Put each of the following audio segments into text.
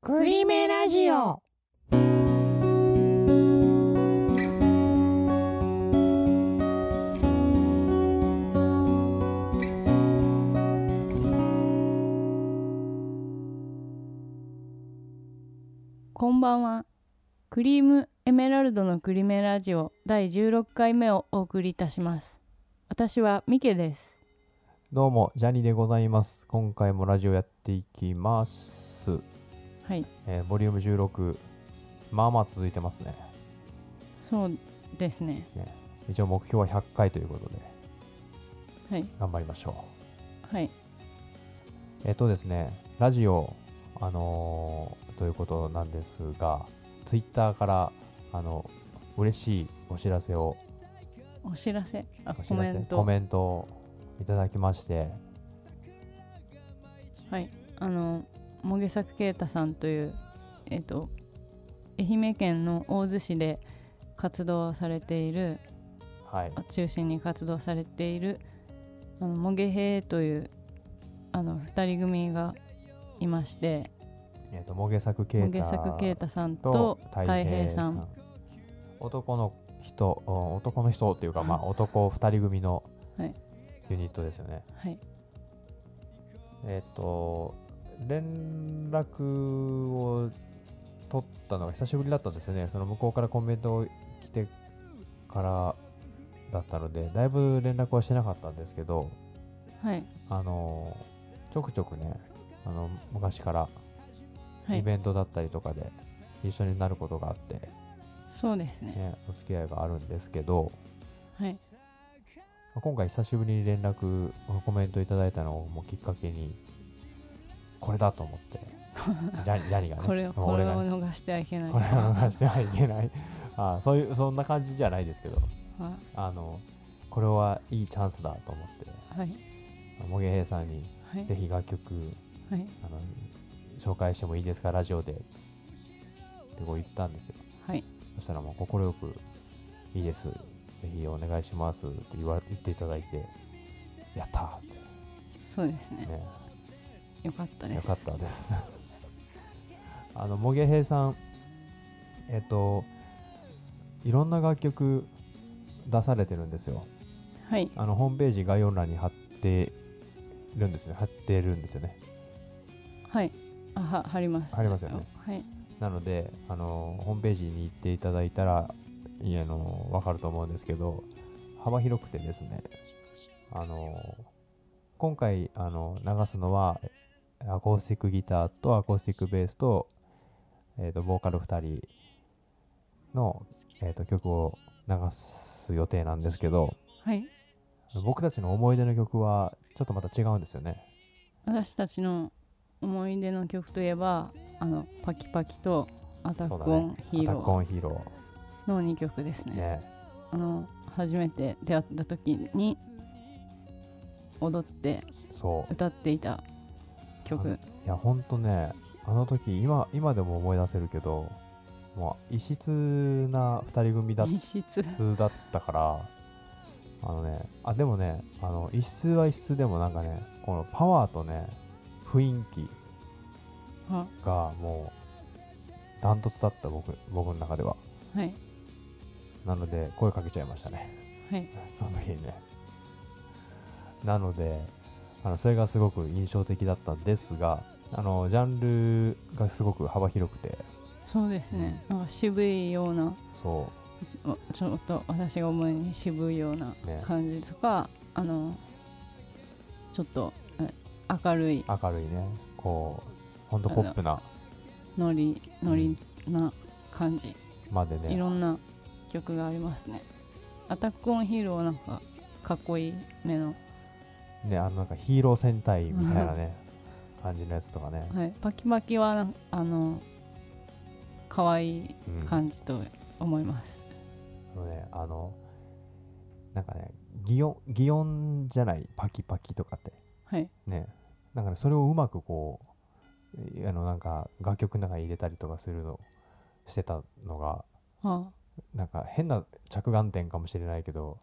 クリメラジオこんばんは。クリームエメラルドのクリメラジオ第16回目をお送りいたします。私はミケです。どうも、ジャニーでございます。今回もラジオやっていきます。はい、えーボリューム16、まあまあ続いてますね。そうですね。ね。一応目標は100回ということで、はい、頑張りましょはい、う。えっ、とですね、ラジオ、あのーということなんですが、ツイッターから、あの、嬉しいお知らせを、お知らせ、あ、コメント？コメントをいただきまして、はい、あの、もげさくけいたさんという、えっ、と、愛媛県の大洲市で活動されている、はい。中心に活動されている、あのもげへいという、あの、二人組がいまして、えっ、と、もげさくけいたもげさんとと太太平さん。男の人お男の人っていうか、まあ、男2人組のはいユニットですよね。はい、えっ、と連絡を取ったのが久しぶりだったんですよね。その向こうからコメント来てからだったのでだいぶ連絡はしてなかったんですけどはい、あのちょくちょくねあの昔からはい、イベントだったりとかで一緒になることがあって、そうですね。ね、お付き合いがあるんですけど、はい、今回久しぶりに連絡、コメントいただいたのをもうきっかけに、これだと思って、ジャニジャニがね、これこれを逃してはいけない。これを逃してはいけない。あそういう、そんな感じじゃないですけど、はあの、これはいいチャンスだと思って、はい、もげへいさんにはい、ぜひ楽曲、はい、あの、紹介してもいいですか、ラジオで。ってこう言ったんですよ。はい、そしたらもう快く、いいです。ぜひお願いしますって言わ言っていただいて、やったーってそうですね。ね。よかったです。よかったです。あの、もげへいさん、えっと、いろんな楽曲出されてるんですよ。はい、あの、ホームページ概要欄に貼ってるんですね。貼ってるんですよね。はい、あ、は、貼ります。貼りますよねはい、なので、あの、ホームページに行っていただいたら、あの、わかると思うんですけど、幅広くてですね、あの、今回、あの、流すのは、アコースティックギターとアコースティックベースと、えっ、と、ボーカル2人の、えー、と曲を流す予定なんですけど、はい、僕たちの思い出の曲は、ちょっとまた違うんですよね。私たちの思い出の曲といえば、あの、パキパキとアタックオンヒーアタックオロンヒーローの2曲ですー。ね。ね。あの、初めて出会った時に踊って。歌っていた曲。いや、ほんとね、あの時、今、今でも思い出せるけど、もう異質な二人組だ異質。だったから、あのね、あ、でもね、あの、異質は異質でもなんかね、このパワーとね、雰囲気は、がもう、ダントツだった僕、僕の中では。はい、なので、声かけちゃいましたね。はい、その時にね。なので、あのそれがすごく印象的だったんですが、あのジャンルがすごく幅広くて、そうですね。なんか渋いような、そあちょっと私が思うに渋いようなね。感じとか、あのちょっとえ明るい。う明るいね、こう、ほんとポップな。ノリノリな感じ、までね、いろんな曲がありますね。アタックオンヒーローはなんかかっこいい目の、ね、あのなんかヒーロー戦隊みたいなね、感じのやつとかね、はい、パキパキはあの可愛いうん感じと思います、あのね、あの、なんかね、擬音、擬音じゃない、パキパキとかって、はい。ね、なんかね、それをうまくこう、えあの、なんか楽曲の中に入れたりとかするの、してたのが、あ。なんか変な着眼点かもしれないけど、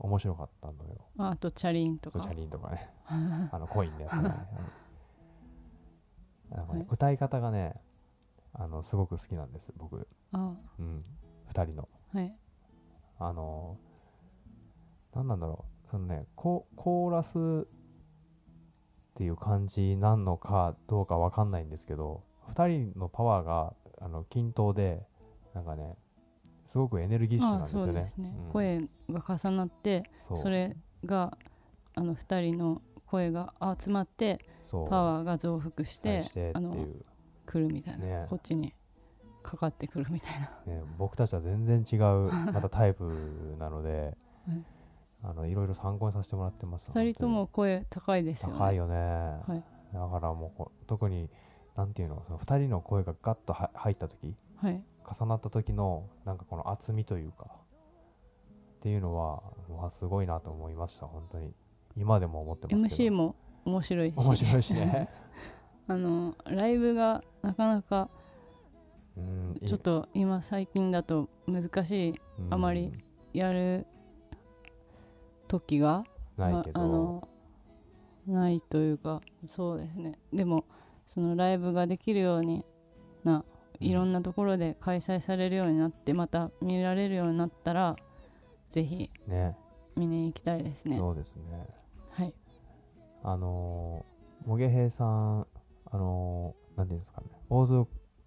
面白かったのよ。ああとチャリンとか。チャリンとかね。あのコインのやつね。なんかねはい。歌い方がねあのすごく好きなんです僕、あ。うん、2人の。はい。あの何なんだろう。そのねココーラスっていう感じなんのかどうかわかんないんですけど2人のパワーがあの均等でなんかねすごくエネルギッシュなんあですよね。ね、うん。声が重なってそれがあの2人の声が集まってパワーが増幅して対してあの来るみたいな、ね。こっちにかかってくるみたいな。ね、僕たちは全然違う またタイプなので、はい。あのいろいろ参考にさせてもらってます。2人とも声高いですよね。高いよね、はい。だからもう特になんていうのその2人の声がガッとは入った時はい重なった時のなんかこの厚みというかっていうのはうわすごいなと思いました本当に。今でも思ってますけ MC ども面白いし。面白いしね。あのライブがなかなかちょっと今最近だと難しいうん。あまりやる時がないけど。ああのないというかそうですね。でもそのライブができるようになうんいろんなところで開催されるようになってまた見られるようになったらぜひね。見に行きたいですね。そうですね。はい。あのー、もげへいさん、あのー、なんていうんですかね、大津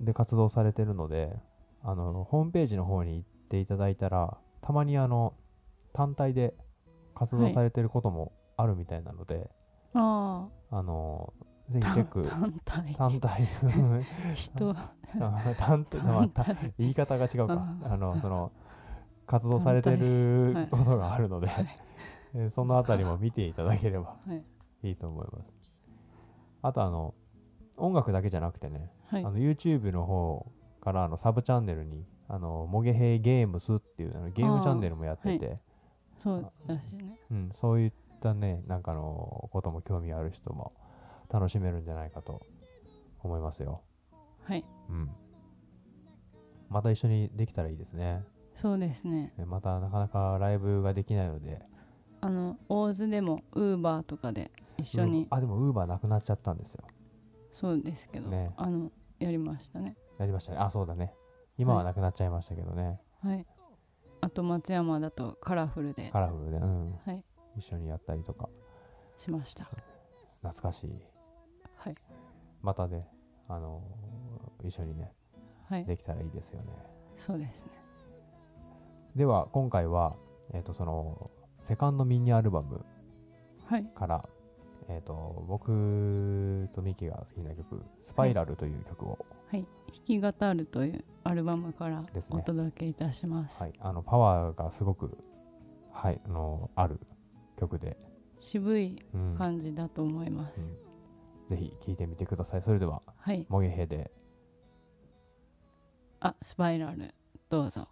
で活動されてるので、あのホームページの方に行っていただいたら、たまにあの単体で活動されてることもあるみたいなので、ああのーぜひあチェック、単体。単体、人。あ単体、言い方が違うか、ああのその活動されてるはい。ことがあるので、はい。えーそのあたりも見ていただければはい。いいと思います。あとあの音楽だけじゃなくてね、はい。あの YouTube の方からあのサブチャンネルにあのモゲヘイゲームスっていうあのゲームチャンネルもやってて、そうだしね。うん、そういったねなんかのことも興味ある人も楽しめるんじゃないかと思いますよ。はいうん。また一緒にできたらいいですね。そうですねねまたなかなかライブができないので、あの大津でもウーバーとかで一緒にうんあでもウーバーなくなっちゃったんですよ。そうですけど、ねあのやりましたねやりましたね。あそうだね。今はなくなっちゃいましたけどね。はいあと松山だとカラフルでカラフルで、うん、はい一緒にやったりとかしました懐かしいまたねあのー一緒にねはい。できたらいいですよね。そうですね。では今回はえっ、とそのセカンドミニアルバムはい。からえっ、と僕とミキが好きな曲「スパイラル」という曲を、はい。弾き語るというアルバムからですね。お届けいたします。はい、あのパワーがすごくはいあのある曲で、渋いうん。感じだと思います、うんぜひ聴いてみてください。それでははい。もげへで。あスパイラル。どうぞ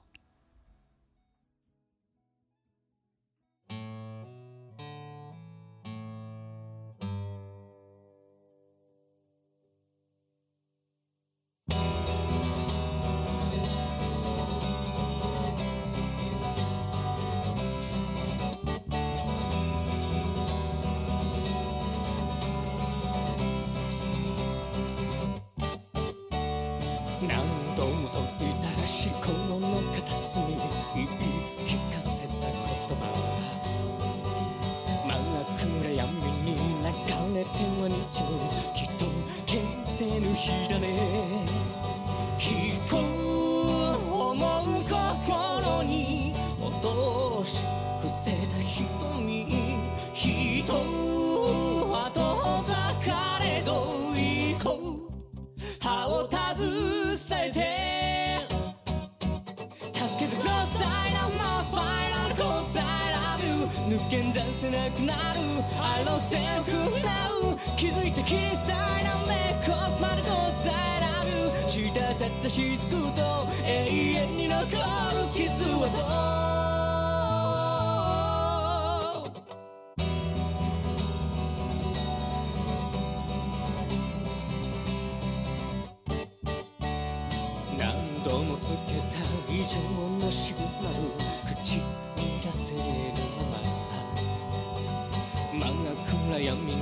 Mình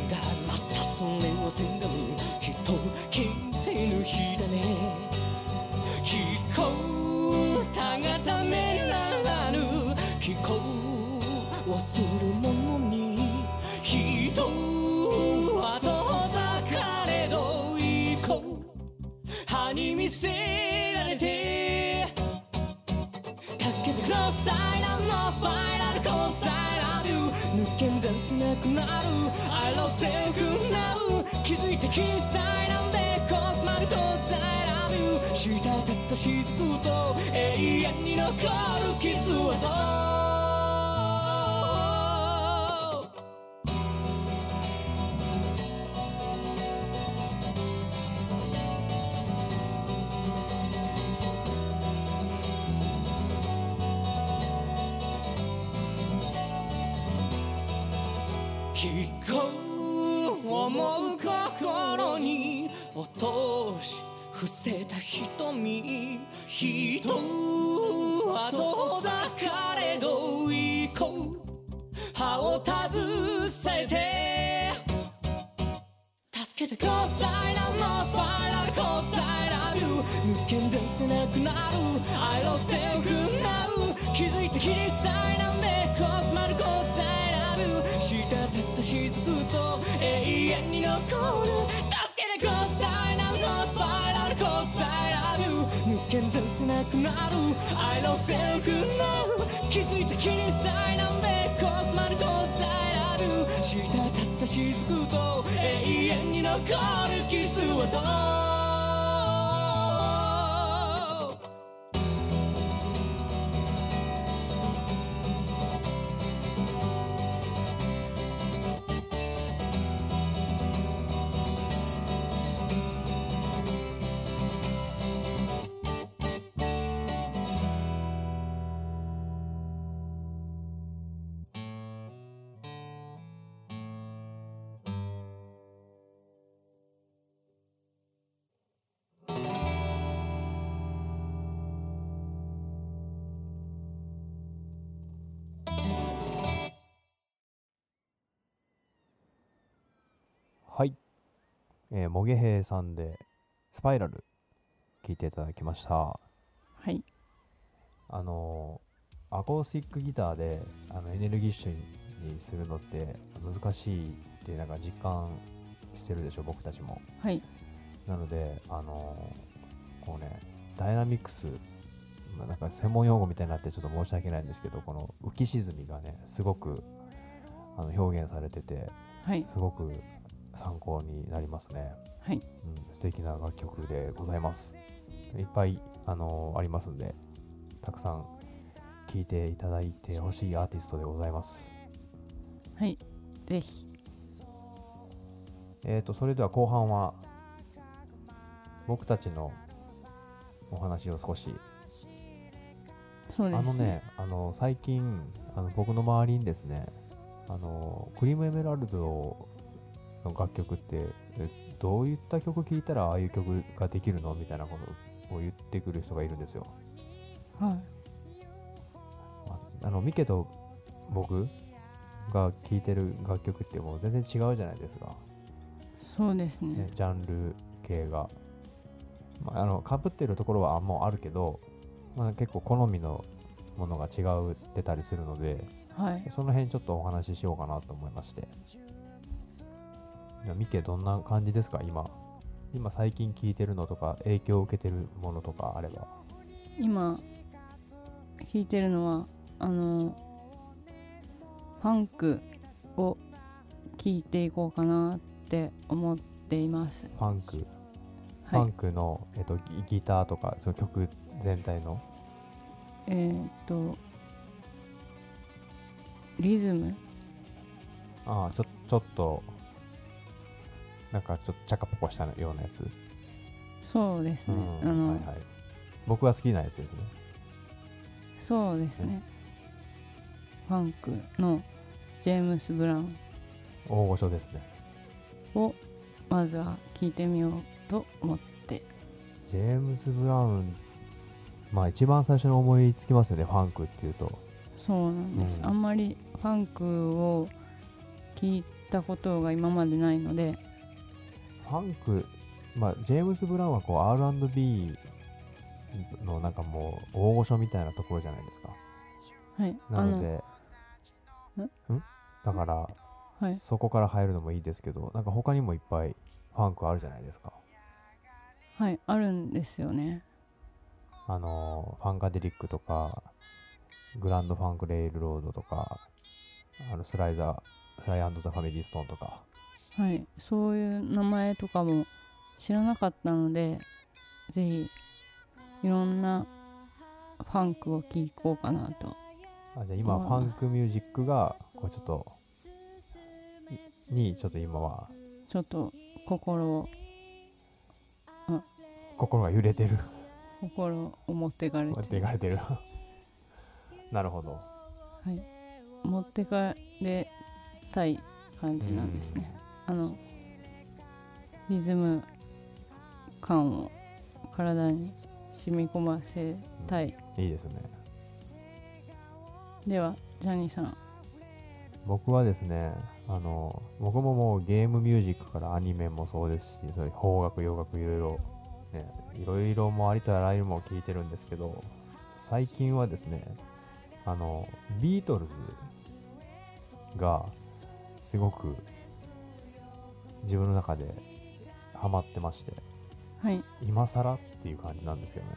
気づいて小さいなんでコスマルコース I love you 滴った雫と永遠に残る傷はを携えて。助けてくださいなのスパイラルコース I love you 抜け出せなくなる。I love self now 気づいて小さいなんでコスマルコース I love you 滴った雫と永遠に残る助けてくださいなのスパイラルコース I love you 抜け出せなくなる I love self now 気づいて小さいなんで。雫と永遠に残る傷ははい。えー、もげへいさんで、スパイラル、聞いていただきました。はいあのーアコースティックギターであのエネルギッシュにするのって難しいってなんか実感してるでしょ、僕たちも。はいなので、あのーこうね、ダイナミックス、まあなんか専門用語みたいになってちょっと申し訳ないんですけど、この浮き沈みがね、すごくあの表現されてて、はいすごく参考になりますね。はいうん、素敵な楽曲でございます。いっぱい、あのーありますんで、たくさん聴いていただいてほしいアーティストでございます。はいぜひえーと、それでは後半は、僕たちのお話を少し、そうですねあのね、あの最近あの、僕の周りにですね、あのクリームエメラルドの楽曲って、えどういった曲聴いたらああいう曲ができるの？みたいなことを言ってくる人がいるんですよ。はい。あのミケと僕が聴いてる楽曲ってもう全然違うじゃないですか、そうですね。ね、ジャンル系が。まあ、あの被ってるところはもうあるけど、まあ、結構好みのものが違うってたりするのではい。その辺ちょっとお話ししようかなと思いましてミケどんな感じですか？今。今最近聴いてるのとか影響を受けてるものとかあれば。今弾いてるのはあのファンクを聴いていこうかなって思っています。ファンク？フはい。ァンクの、えっと、ギギターとかその曲全体の？えーっとリズム？ああちょちょっとなんかちょっとチャカポコしたようなやつ、そうですね、うんあの、はいはい、僕が好きなやつですね。そうですね。ファンクのジェームス・ブラウン。大御所ですね。をまずは聴いてみようと思って。ジェームズ・ブラウン。まあ一番最初に思いつきますよねファンクっていうと。そうなんです、うん。あんまりファンクを聞いたことが今までないのでファンク、まあ、ジェームス・ブラウンはこう R&B のなんかもう大御所みたいなところじゃないですか。はいなので、ん？だから、はいそこから入るのもいいですけど、なんか他にもいっぱいファンクあるじゃないですか。はいあるんですよねあのーファンカデリックとか、グランドファンクレイルロードとか、あのスライザー、スライザファミリーストーンとか。はいそういう名前とかも知らなかったのでぜひいろんなファンクを聴こうかなとあじゃあ今、うんファンクミュージックが、こうちょっと、いに、ちょっと今は、ちょっと心を心が揺れてる。心を持ってかれ持ってていかれてる。なるほど。はい、持ってかれたい感じなんですね。あのリズム感を体に染み込ませたい。いいですね。ではジャニーさん、僕はですね、あの、僕ももうゲームミュージックからアニメもそうですし、そういう邦楽、洋楽、いろいろ、ね、いろいろもありとあらゆるも聞いてるんですけど、最近はですね、あの、ビートルズがすごく自分の中でハマってまして、はい、今更っていう感じなんですけどね。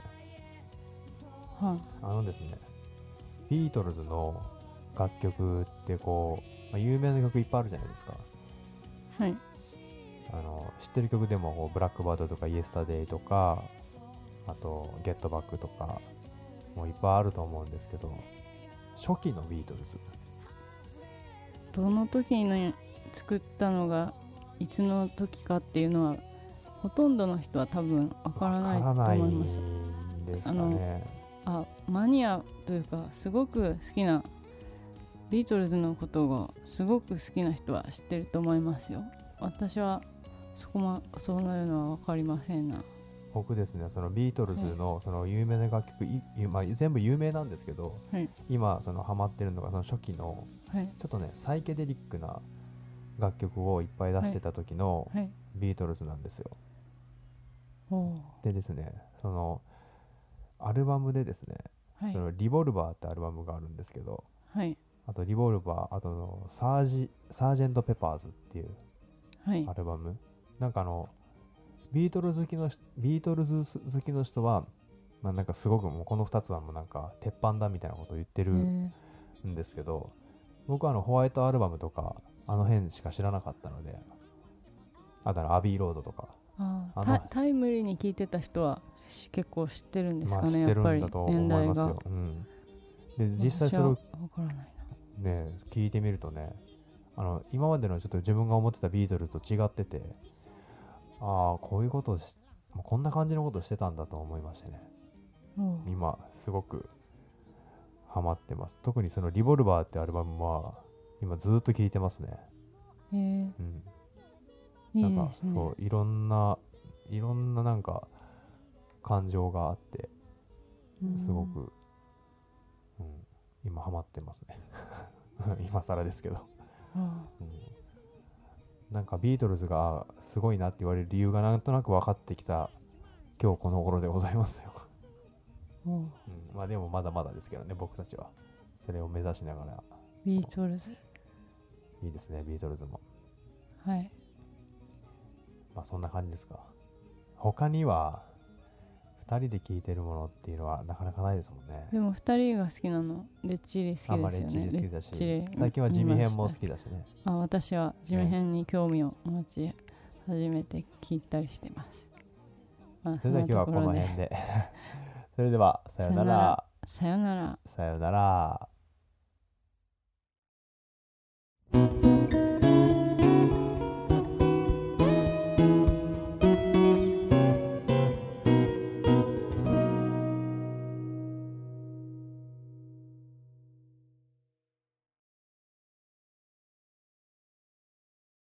はあのですね、ビートルズの楽曲ってこう、まあ、有名な曲いっぱいあるじゃないですか。はい、あの知ってる曲でもこうブラックバードとかイエスタデイとか、あとゲットバックとか、もういっぱいあると思うんですけど、初期のビートルズ。どの時に作ったのがいつの時かっていうのはほとんどの人は多分わからないと思います。すかあのね。あマニアというかすごく好きなビートルズのことがすごく好きな人は知ってると思いますよ。私はそこまそうなるのは分かりませんな。僕ですね、そのビートルズのその有名な楽曲、いいまあ、全部有名なんですけど、はい。今そのハマってるのがその初期のはい。ちょっとね、サイケデリックな楽曲をいっぱい出してた時のはい。ビートルズなんですよ。でですね、そのアルバムでですね、はい。そのリボルバーってアルバムがあるんですけど、はい。あとリボルバー、あとのサージサージェント・ペパーズっていうはい。アルバム。なんかあの、ビートルズ好きの人ビートルズ好きの人は、まあ、なんかすごくもうこの2つはもうなんか鉄板だみたいなことを言ってるえー。んですけど、僕はあのホワイトアルバムとかあの辺しか知らなかったので、あとあのアビーロードとか、あタタイムリーに聞いてた人はし結構知ってるんですまあかね、知ってるんだと思いますよ。うん、で実際それをね、聞いてみるとね、あの今までのちょっと自分が思ってたビートルズと違ってて、ああ、こういうことをし、こんな感じのことをしてたんだと思いましてね、今、すごくハマってます。特にそのリボルバーってアルバムは、今ずーっと聴いてますね。えー。うん。いないんかですね。そういろんないろんななんか感情があってうんすごく、うん、今ハマってますね。今更ですけど、あうん、なんかビートルズがすごいなって言われる理由がなんとなく分かってきた今日この頃でございますよ、うん、まあでもまだまだですけどね僕たちは。それを目指しながら。ビートルズいいですねビートルズも。はい。まあそんな感じですか。他には2人で聴いてるものっていうのはなかなかないですもんね。でも2人が好きなのレッチリ好きですよね。あんまレッチリ好きだし。最近は地味編も好きだしね。た。あ私は地味編に興味を持ち始めて聞いたりしてます、まあ、それでは今日はこの辺で。それではさよなら。さよなら。さよなら